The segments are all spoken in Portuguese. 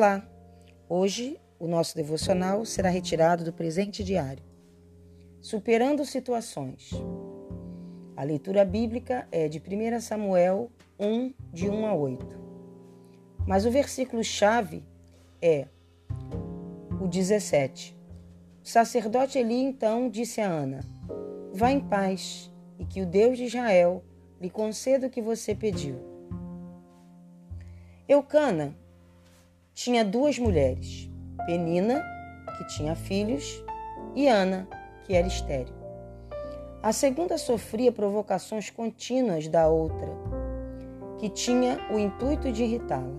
Olá! Hoje o nosso devocional será retirado do presente diário. Superando situações. A leitura bíblica é de 1 Samuel 1, de 1 a 8. Mas o versículo-chave é o 17. O sacerdote Eli então disse a Ana: Vá em paz, e que o Deus de Israel lhe conceda o que você pediu. Eucana tinha duas mulheres, Penina, que tinha filhos, e Ana, que era estéril. A segunda sofria provocações contínuas da outra, que tinha o intuito de irritá-la.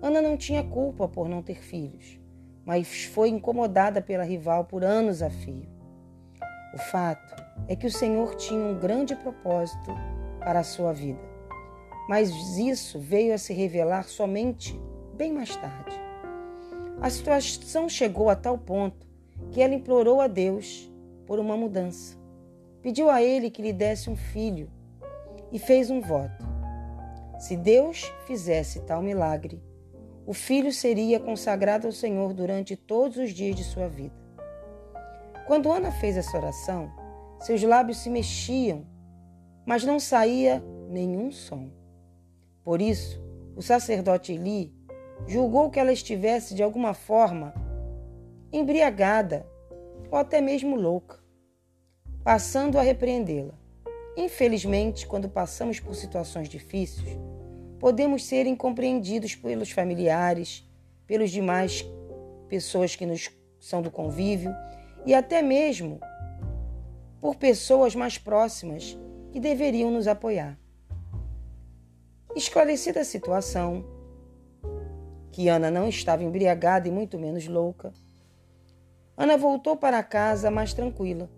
Ana não tinha culpa por não ter filhos, mas foi incomodada pela rival por anos a fio. O fato é que o Senhor tinha um grande propósito para a sua vida, mas isso veio a se revelar somente bem mais tarde. A situação chegou a tal ponto que ela implorou a Deus por uma mudança. Pediu a ele que lhe desse um filho e fez um voto. Se Deus fizesse tal milagre, o filho seria consagrado ao Senhor durante todos os dias de sua vida. Quando Ana fez essa oração, seus lábios se mexiam, mas não saía nenhum som. Por isso, o sacerdote Eli julgou que ela estivesse de alguma forma embriagada ou até mesmo louca, passando a repreendê-la. Infelizmente, quando passamos por situações difíceis, podemos ser incompreendidos pelos familiares, pelos demais pessoas que nos são do convívio e até mesmo por pessoas mais próximas que deveriam nos apoiar. Esclarecida a situação, que Ana não estava embriagada e muito menos louca, Ana voltou para casa mais tranquila.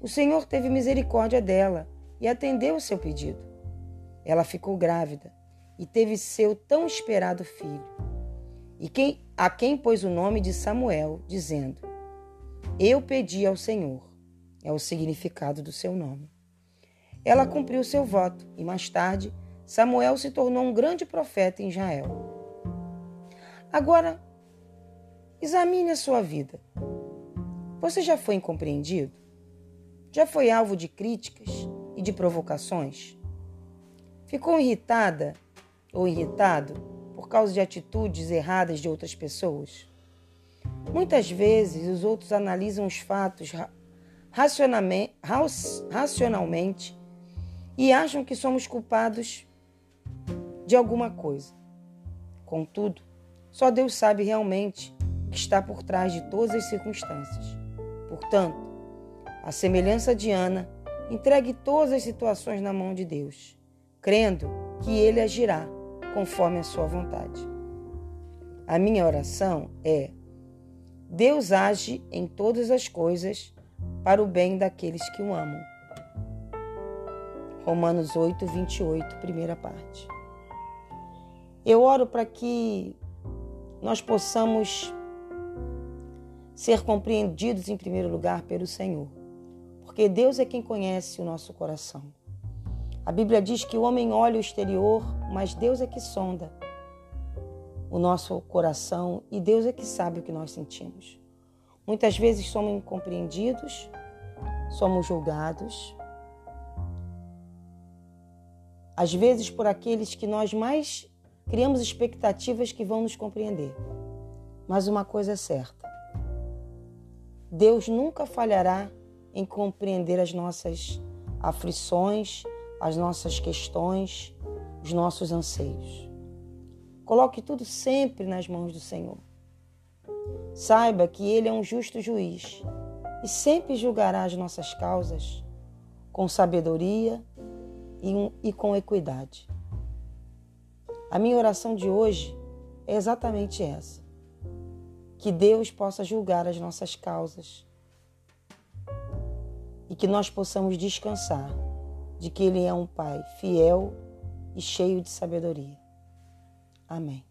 O Senhor teve misericórdia dela e atendeu o seu pedido. Ela ficou grávida e teve seu tão esperado filho, e quem, a quem pôs o nome de Samuel, dizendo: Eu pedi ao Senhor, é o significado do seu nome. Ela cumpriu seu voto e mais tarde Samuel se tornou um grande profeta em Israel. Agora, examine a sua vida. Você já foi incompreendido? Já foi alvo de críticas e de provocações? Ficou irritada ou irritado por causa de atitudes erradas de outras pessoas? Muitas vezes os outros analisam os fatos racionalmente e acham que somos culpados de alguma coisa. Contudo, só Deus sabe realmente o que está por trás de todas as circunstâncias. Portanto, a semelhança de Ana, entregue todas as situações na mão de Deus, crendo que Ele agirá conforme a sua vontade. A minha oração é: Deus age em todas as coisas para o bem daqueles que o amam. Romanos 8, 28, primeira parte. Eu oro para que nós possamos ser compreendidos em primeiro lugar pelo Senhor, porque Deus é quem conhece o nosso coração. A Bíblia diz que o homem olha o exterior, mas Deus é que sonda o nosso coração e Deus é que sabe o que nós sentimos. Muitas vezes somos incompreendidos, somos julgados, às vezes por aqueles que nós mais criamos expectativas que vão nos compreender. Mas uma coisa é certa: Deus nunca falhará em compreender as nossas aflições, as nossas questões, os nossos anseios. Coloque tudo sempre nas mãos do Senhor. Saiba que Ele é um justo juiz e sempre julgará as nossas causas com sabedoria e, com equidade. A minha oração de hoje é exatamente essa. Que Deus possa julgar as nossas causas e que nós possamos descansar de que Ele é um Pai fiel e cheio de sabedoria. Amém.